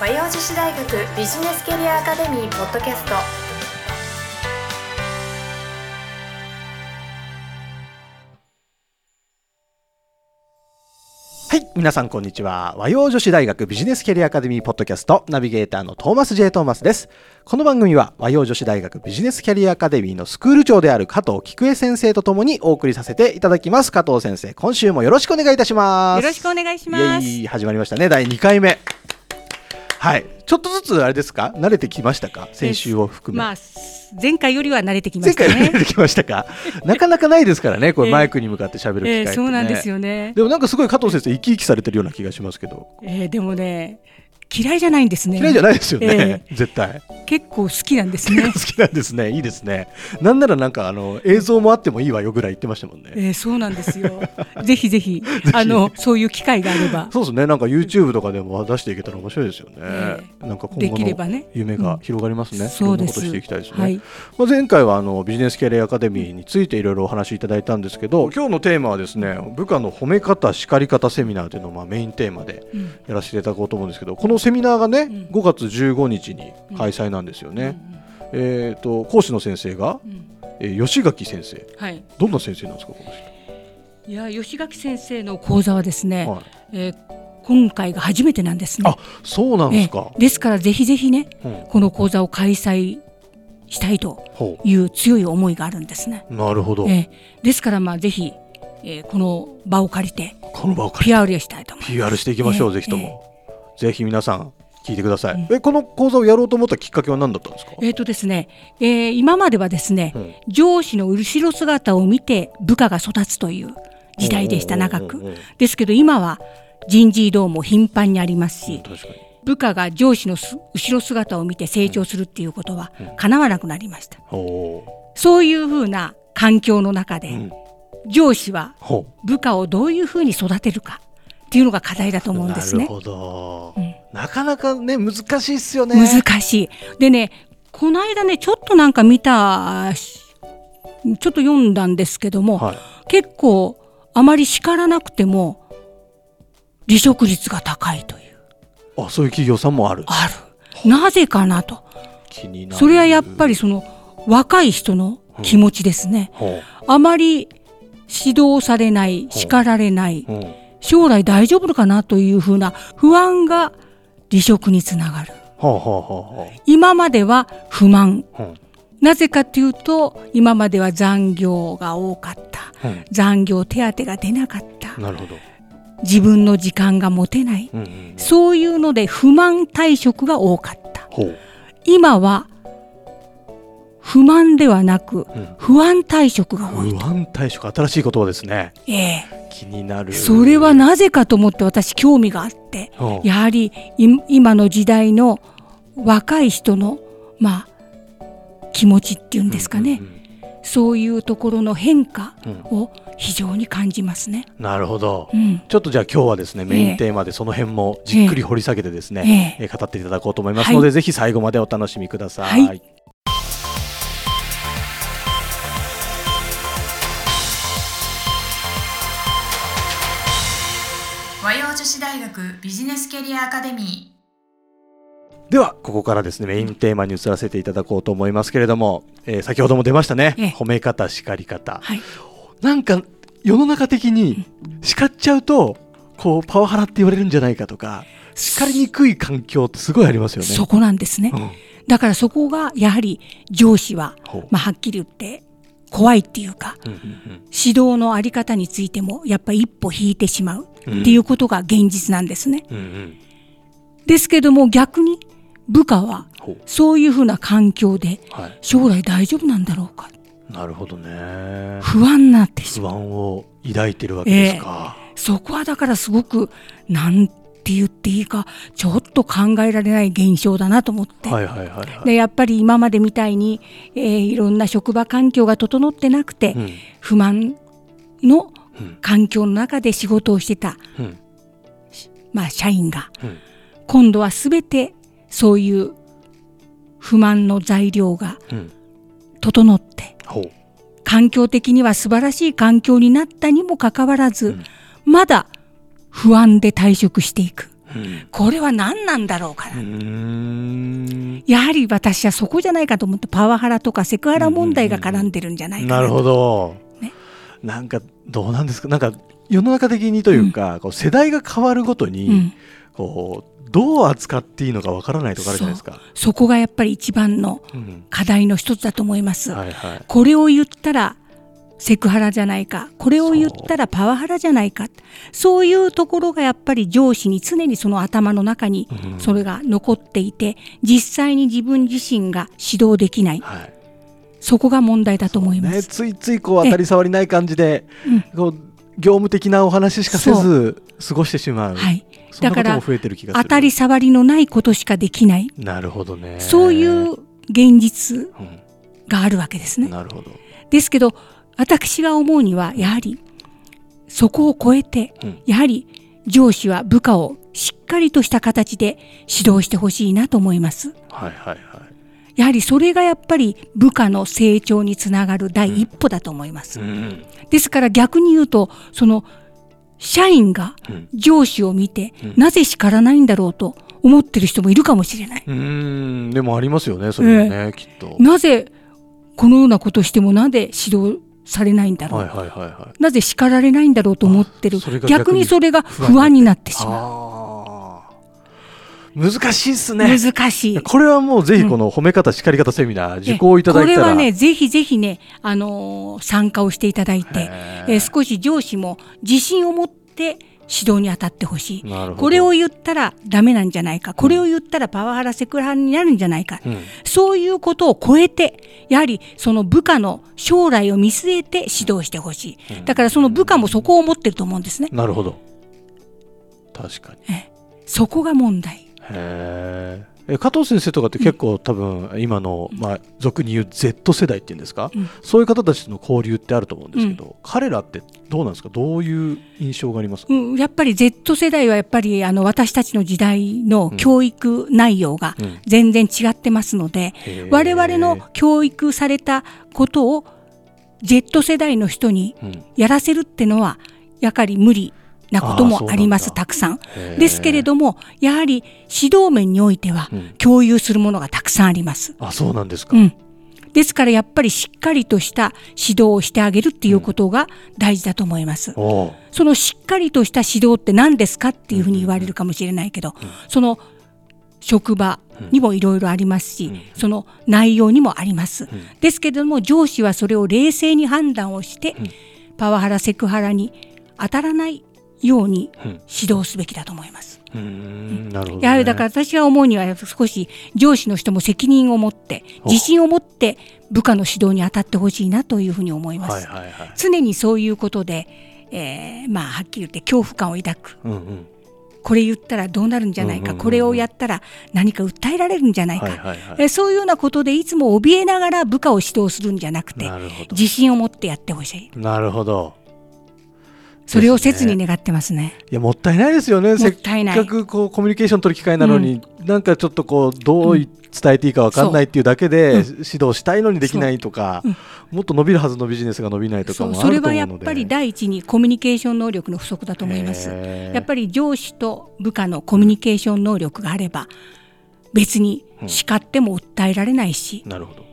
和洋女子大学ビジネスキャリアアカデミーポッドキャストはい、皆さんこんにちは。和洋女子大学ビジネスキャリアアカデミーポッドキャストナビゲーターのトーマス J. トーマスです。この番組は和洋女子大学ビジネスキャリアアカデミーのスクール長である加藤菊江先生とともにお送りさせていただきます。加藤先生、今週もよろしくお願いいたします。よろしくお願いします。イエイ始まりましたね。第2回目。はい、ちょっとずつあれですか？慣れてきましたか？先週を含め。まあ前回よりは慣れてきま前したね。回慣れてきましたか？なかなかないですからね、これええ。マイクに向かって喋る機会って、ね。えーそうなんですよね。でもなんかすごい加藤先生生き生きされてるような気がしますけど、えーでもね嫌いじゃないんですね。嫌いじゃないですよね、え絶対。結構好きなんですね。好。きなんですね。いいですね。なんならなんかあの映像もあってもいいわよぐらい言ってましたもんね、えーそうなんですよ。ぜひぜひ あのそういう機会があれば。そうですね。なんか YouTube とかでも出していけたら面白いですよね、えなんか今で後の。夢が広がりますね、そうです。していきたいですね、はい。まあ、前回はあのビジネスキャリアアカデミーについていろいろお話しいただいたんですけど今日のテーマはですね部下の褒め方叱り方セミナーというのをまあメインテーマでうん。やらせていただこうと思うんですけどこのセミナーがね、うん。5月15日に開催なんですよね、えー、と講師の先生が、えー吉垣先生。はい。どんな先生なんですかこのいや吉垣先生の講座はですね、人、はい、えー今回が初めてなんですね。あそうなんですか。え、ーですからぜひぜひねうん。この講座を開催したいとほいう強い思いがあるんですね。うなるほど、えーですからまあぜひ、えーこの場を借りてこの場を借り PR をしたいと思います。PR していきましょう、えーぜひとも、ぜひ皆さん聞いてください、うんえこの講座をやろうと思ったきっかけは何だったんですか、えーとですね、えー今まではですね、うん。上司の後ろ姿を見て部下が育つという時代でした長くうんうんうん。うんですけど今は人事異動も頻繁にありますし、部下が上司のす後ろ姿を見て成長するっていうことは叶わなくなりました。おおそういうふうな環境の中で、上司はほ部下をどういうふうに育てるかっていうのが課題だとう思うんですね。なるほど、うん。なかなかね難しいっすよね。難しい。でねこの間ねちょっとなんか見たしちょっと読んだんですけども、はい。結構あまり叱らなくても離職率が高いという。あそういう企業さんもある。ある。なぜかなと。気になる。それはやっぱりその若い人の気持ちですね、ほあまり指導されない叱られない、う、うん、将来大丈夫かなというふうな不安が離職につながる。はあはあ今までは不満。あう。んなぜかというと今までは残業が多かった。う。ん残業手当が出なかった。なるほど、自分の時間が持てない。うんうんうん、そういうので不満退職が多かった。今は不満ではなくうん、不安退職が多い不安退職新しい言葉ですね。ええ。気になる。それはなぜかと思って私興味があってう。んやはりい今の時代の若い人のまあ気持ちっていうんですかね、うんうんそういうところの変化うん。を非常に感じますね。なるほど。うん、ちょっとじゃあ今日はですねメインテーマでその辺もじっくり掘り下げてですね、ええ。えー語っていただこうと思いますので、ぜひ最後までお楽しみください。はい和洋女子大学ビジネスキャリアアカデミではここからですねメインテーマに移らせていただこうと思いますけれども、えー先ほども出ましたね、ええ。褒め方叱り方。はい、なんか世の中的に叱っちゃうとこうパワハラって言われるんじゃないかとか叱りにくい環境ってすごいありますよね。そこなんですね。うん。だからそこがやはり上司は、まあ、はっきり言って怖いっていうかうんうん指導のあり方についてもやっぱり一歩引いてしまううん。っていうことが現実なんですね。うんうん。ですけども逆に部下はそういうふうな環境ではい、将来大丈夫なんだろうか。なるほどね。不安になってし不まう。安を抱いてるわけですか。そこはだからすごくなんて言っていいかちょっと考えられない現象だなと思って、はいはいはいはい。でやっぱり今までみたいに、えーいろんな職場環境が整ってなくて、うん。不満のうん。環境の中で仕事をしてた、うん。まあ、社員がうん。今度は全てそういう不満の材料がうん。整って環境的には素晴らしい環境になったにもかかわらず、うん。まだ不安で退職していく。ううん。これは何なんだろうかな、やはり私はそこじゃないかと思ってパワハラとかセクハラ問題が絡んでるんじゃないかな,、なるほど、ね。なんかどうなんですか？なんか世の中的にというか、こう世代が変わるごとに、うん、こうどう扱っていいのかわからないとかあるじゃないですか。そこがやっぱり一番のうん。課題の一つだと思います、はいはい。これを言ったらセクハラじゃないか。これを言ったらパワハラじゃないか。そういうところがやっぱり上司に常にその頭の中にうん。それが残っていて実際に自分自身が指導できない。はい。そこが問題だと思いまね、す。ついついこう当たり障りない感じで、うんこう業務的なお話しかせず過ごしてしまう、はい、だから当たり障りのないことしかできない。なるほどね。そういう現実うがあるわけですね。ん、。なるほど、ですけど私が思うにはやはりそこを超えてうん。やはり上司は部下をしっかりとした形で指導してほしいなと思います。はいはいはい。やはりそれがやっぱり部下の成長につながる第一歩だと思います。うん。ですから逆に言うとその社員がうん。上司を見て、うん。なぜ叱らないんだろうと思ってる人もいるかもしれない。うーん。でもありますよねそれもね、きっと。なぜこのようなことしてもなぜ指導されないんだろう、はいはいはいはい。なぜ叱られないんだろうと思ってる。逆にそれが不安になって。しまあー。難しいっすね。う難しい。これはもうぜひこの褒め方叱り方セミナー受講いただいたら、これはねぜひぜひね、あのー参加をしていただいて、えー少し上司も自信を持って指導に当たってほしい。これを言ったらダメなんじゃないか、これを言ったらパワハラセクハラになるんじゃないか、うん。そういうことを超えて、やはりその部下の将来を見据えて指導してほしい。だからその部下もそこを思ってると思うんですね。なるほど。確かに。そこが問題。へーえ加藤先生とかって結構多分今の、まあ、俗に言う Z 世代っていうんですか、うん。そういう方たちとの交流ってあると思うんですけど、彼らってどうなんですか？どういう印象があります？か、うん、やっぱり Z 世代はやっぱりあの私たちの時代の教育内容がうん。全然違ってますので、へー。我々の教育されたことを Z 世代の人にうん。やらせるってのはやはり無理なこともありますたくさん。ですけれどもやはり指導面においてはうん。共有するものがたくさんあります。あそうなんですか、うん、ですからやっぱりしっかりとした指導をしてあげるっていうことが大事だと思います。おう。そのしっかりとした指導って何ですかっていうふうに言われるかもしれないけど、その職場にもいろいろありますし、うん。その内容にもあります。ん。ですけれども上司はそれを冷静に判断をして、ん。パワハラセクハラに当たらないようにうん。指導すべきだと思います。うーん。なるほど、ね、やはりだから私が思うには少し上司の人も責任を持ってお。自信を持って部下の指導に当たってほしいなというふうに思います。はいはいはい。常にそういうことで、えーまあはっきり言って恐怖感を抱く。うんうん。これ言ったらどうなるんじゃないか、うんうんうんうん。これをやったら何か訴えられるんじゃないか、はいはいはい。えーそういうようなことでいつも怯えながら部下を指導するんじゃなくて自信を持ってやってほしい。なるほどそれを切に願ってますね。いやもったいないですよね。もったいない。せっかくこうコミュニケーション取る機会なのに、なんかちょっとこうどうい伝えていいかわかんないっていう。だけで、うん指導したいのにできないとか、う。ん。もっと伸びるはずのビジネスが伸びないとかそうもあそれはやると思うので。っぱり第一にコミュニケーション能力の不足だと思います。やっぱり上司と部下のコミュニケーション能力があれば別に叱っても訴えられないし、なるほど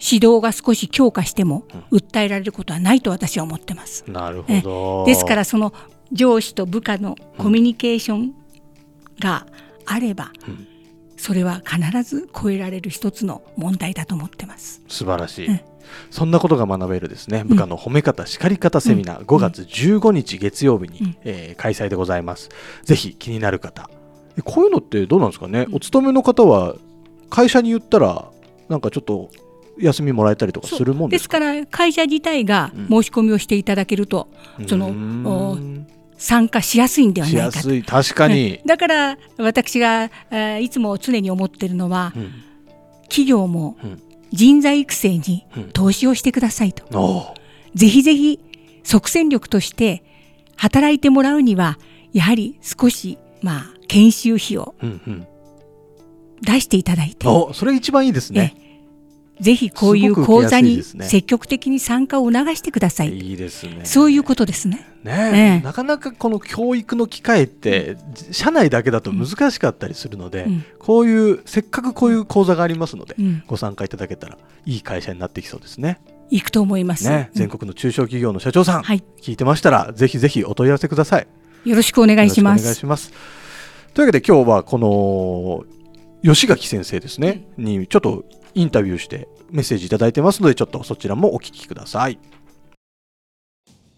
指導が少し強化しても訴えられることはないと私は思ってます。なるほど。ですからその上司と部下のコミュニケーションがあれば、うん。それは必ず超えられる一つの問題だと思ってます。素晴らしい、うんそんなことが学べるですね。部下の褒め方叱り方セミナー、5月15日月曜日に、うん。えー開催でございます。ぜひ気になる方。えこういうのってどうなんですかね、お勤めの方は会社に言ったらなんかちょっと休みもらえたりとかするもんでですか？すから会社自体がうん。申し込みをしていただけると、そのうーん参加しやすいんではしないかと。確かに、だから私が、えーいつも常に思ってるのは、うん。企業もうん。人材育成にうん。投資をしてくださいと、おうぜひぜひ即戦力として働いてもらうにはやはり少しまあ研修費をうんうん。出していただいて。おそれ一番いいですねぜひこういう講座に積極的に参加を促してください。いいですね。そういうことですね。ねええなかなかこの教育の機会って社内だけだと難しかったりするので、うんこういうせっかくこういう講座がありますので、うんご参加いただけたらいい会社になってきそうですね。行くと思います。ね、うん全国の中小企業の社長さん、はい。聞いてましたらぜひぜひお問い合わせください。よろしくお願いしまよろしくお願いす。します。というわけで今日はこの吉垣先生ですね、にちょっとインタビューしてメッセージいただいてますのでちょっとそちらもお聞きください。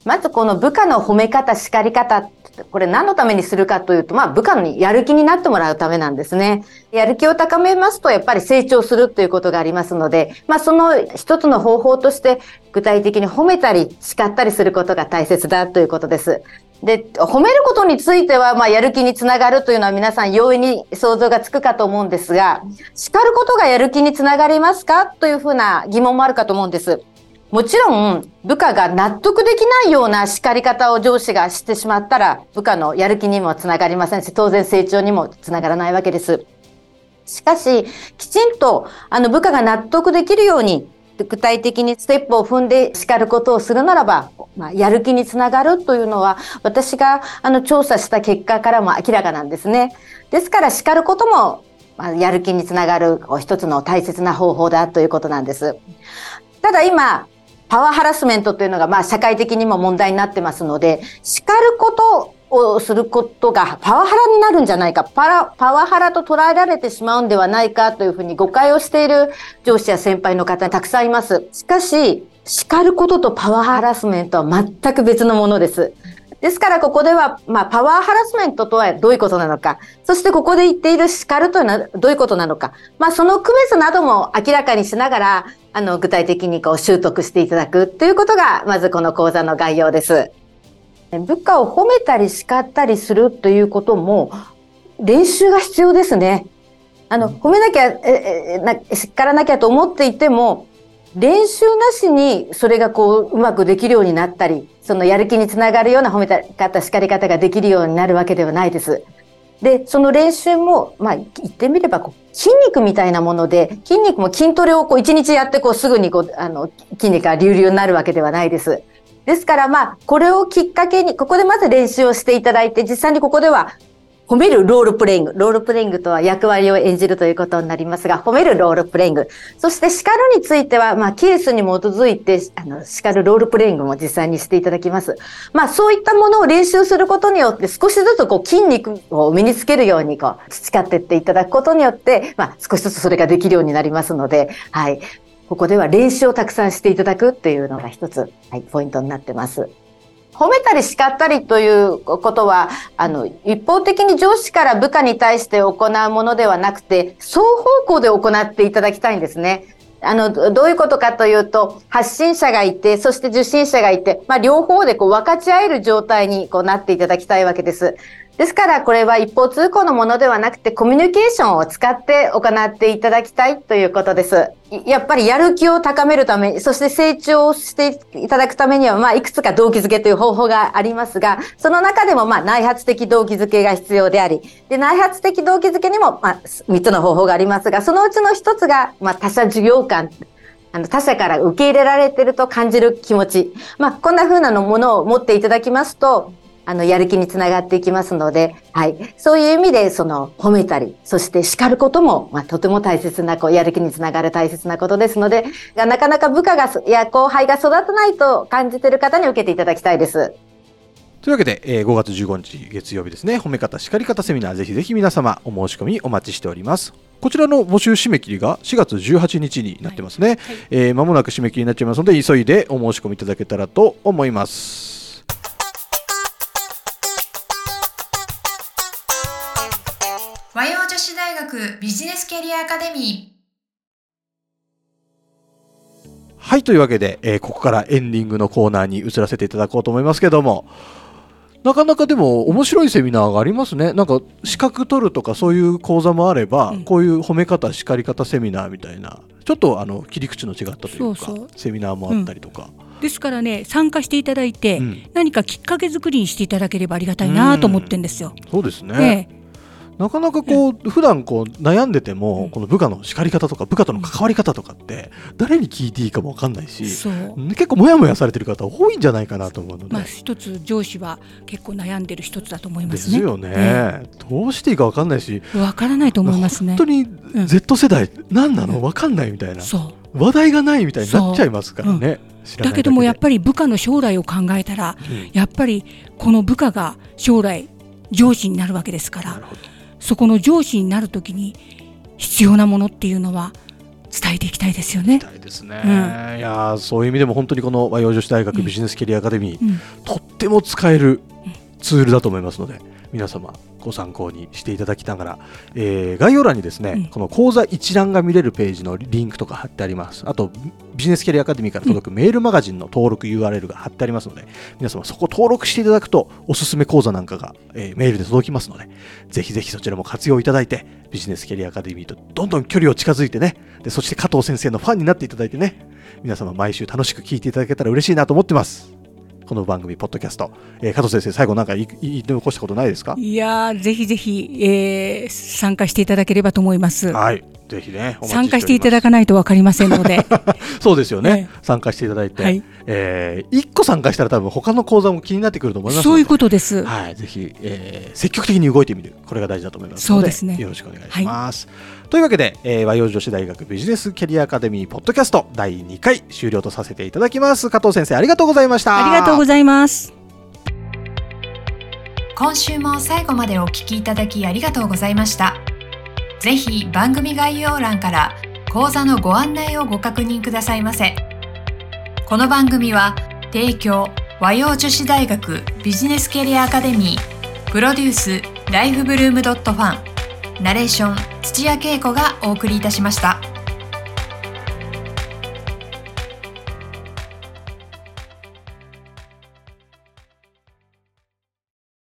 まずこの部下の褒め方、叱り方、これ何のためにするかというと、まあ部下にやる気になってもらうためなんですね。やる気を高めますとやっぱり成長するということがありますので、まあその一つの方法として具体的に褒めたり叱ったりすることが大切だということです。で、褒めることについては、まあやる気につながるというのは皆さん容易に想像がつくかと思うんですが、叱ることがやる気につながりますかというふうな疑問もあるかと思うんです。もちろん部下が納得できないような叱り方を上司がしてしまったら部下のやる気にもつながりませんし当然成長にもつながらないわけです。しかしきちんとあの部下が納得できるように具体的にステップを踏んで叱ることをするならば、まあ、やる気につながるというのは私があの調査した結果からも明らかなんですね。ですから叱ることもまあやる気につながる一つの大切な方法だということなんです。ただ今、パワーハラスメントというのがまあ社会的にも問題になってますので、叱ることをすることがパワハラになるんじゃないか、パラパワハラと捉えられてしまうんではないかというふうに誤解をしている上司や先輩の方たくさんいます。しかし、叱ることとパワーハラスメントは全く別のものです。ですからここでは、まあ、パワーハラスメントとはどういうことなのか、そしてここで言っている叱るというのはどういうことなのか、まあ、その区別なども明らかにしながら、あの、具体的にこう習得していただくということが、まずこの講座の概要です。部下を褒めたり叱ったりするということも、練習が必要ですね。あの、褒めなきゃ、え、え、な、叱らなきゃと思っていても、練習なしにそれがこううまくできるようになったり、そのやる気につながるような褒め方、叱り方ができるようになるわけではないです。で、その練習も、まあ、言ってみればこう、筋肉みたいなもので、筋肉も筋トレをこう一日やってこうすぐにこう、あの、筋肉が隆々になるわけではないです。ですからまあ、これをきっかけに、ここでまず練習をしていただいて、実際にここでは褒めるロールプレイング。ロールプレイングとは役割を演じるということになりますが、褒めるロールプレイング。そして叱るについては、まあ、ケースに基づいて、あの、叱るロールプレイングも実際にしていただきます。まあ、そういったものを練習することによって、少しずつこう筋肉を身につけるように、こう、培っていっていただくことによって、まあ、少しずつそれができるようになりますので、はい。ここでは練習をたくさんしていただくっていうのが一つ、はい、ポイントになってます。褒めたり叱ったりということは、あの、一方的に上司から部下に対して行うものではなくて、双方向で行っていただきたいんですね。あの、どういうことかというと、発信者がいて、そして受信者がいて、まあ、両方でこう分かち合える状態にこうなっていただきたいわけです。ですから、これは一方通行のものではなくて、コミュニケーションを使って行っていただきたいということです。やっぱりやる気を高めるため、そして成長していただくためには、まあ、いくつか動機づけという方法がありますが、その中でも、まあ、内発的動機づけが必要であり、で、内発的動機づけにも、まあ、3つの方法がありますが、そのうちの1つが、まあ、他者授業感。あの他者から受け入れられてると感じる気持ち。まあ、こんな風なのものを持っていただきますと、あの、やる気につながっていきますので、はい。そういう意味で、その、褒めたり、そして叱ることも、まあ、とても大切な、こう、やる気につながる大切なことですので、なかなか部下が、や後輩が育たないと感じている方に受けていただきたいです。というわけで、えー5月15日月曜日ですね、褒め方、叱り方セミナー、ぜひぜひ皆様お申し込みお待ちしております。こちらの募集締め切りが4月18日になってますね。えー間もなく締め切りになっちゃいますので、急いでお申し込みいただけたらと思います。学ビジネスキャリアアカデミはい、というわけで、えーここからエンディングのコーナーに移らせていただこうと思いますけども、なかなかでも面白いセミナーがありますね。なんか資格取るとかそういう講座もあれば、うん。こういう褒め方、叱り方セミナーみたいな、ちょっとあの切り口の違ったというかそうそう。セミナーもあったりとか。ですからね参加していただいて、うん。何かきっかけ作りにしていただければありがたいなと思ってんですよ。そうですね。ええなかなかこう、普段こう悩んでても、うん。この部下の叱り方とか部下との関わり方とかって誰に聞いていいかもわかんないし、結構モヤモヤされてる方多いんじゃないかなと思うので、まあ一つ上司は結構悩んでる一つだと思いまですね。よね、どうしていいかわかんないし、わからないと思いますね。本当。にん。Z 世代、何なの？わかんないみたいな。そう。話題がないみたいになっちゃいますからね、知らないだけどもやっり、ぱり部下の将来を考えたらうん。やっぱりこの部下が将来上司になるわけですから。なるほどそこの上司になるときに必要なものっていうのは伝えていきたいですよね。ですね、いやーそういう意味でも本当にこの和洋女子大学ビジネスキャリアアカデミー、うん。とっても使えるツールだと思いますので皆様ご参考にしていただきながら、えー概要欄にですね、うん。この講座一覧が見れるページのリンクとか貼ってあります。あとビジネスキャリアアカデミーから届くメールマガジンの登録 URL が貼ってありますので皆様そこ登録していただくとおすすめ講座なんかが、えーメールで届きますのでぜひぜひそちらも活用いただいてビジネスキャリアアカデミーとどんどん距離を近づいてねでそして加藤先生のファンになっていただいてね皆様毎週楽しく聞いていただけたら嬉しいなと思ってますこの番組ポッドキャスト、えー加藤先生最後なんか言い残したことないですか？いやーぜひぜひ、えー参加していただければと思います。はい。ぜひね参加していただくかないとわかりませんので、そうですよね、え参加していただいて、はい。えー、1個参加したら多分他の講座も気になってくると思いますそういうことです。はい、ぜひ、えー積極的に動いてみる、これが大事だと思いますので、そうですね。よろしくお願いします。というわけで、えー和洋女子大学ビジネスキャリアアカデミーポッドキャスト第2回終了とさせていただきます。加藤先生、ありがとうございました。ありがとうございます。今週も最後までお聞きいただきありがとうございましたぜひ番組概要欄から講座のご案内をご確認くださいませこの番組は提供和洋女子大学ビジネスキャリアアカデミープロデュースライフブルームドットファンナレーション土屋恵子がお送りいたしました。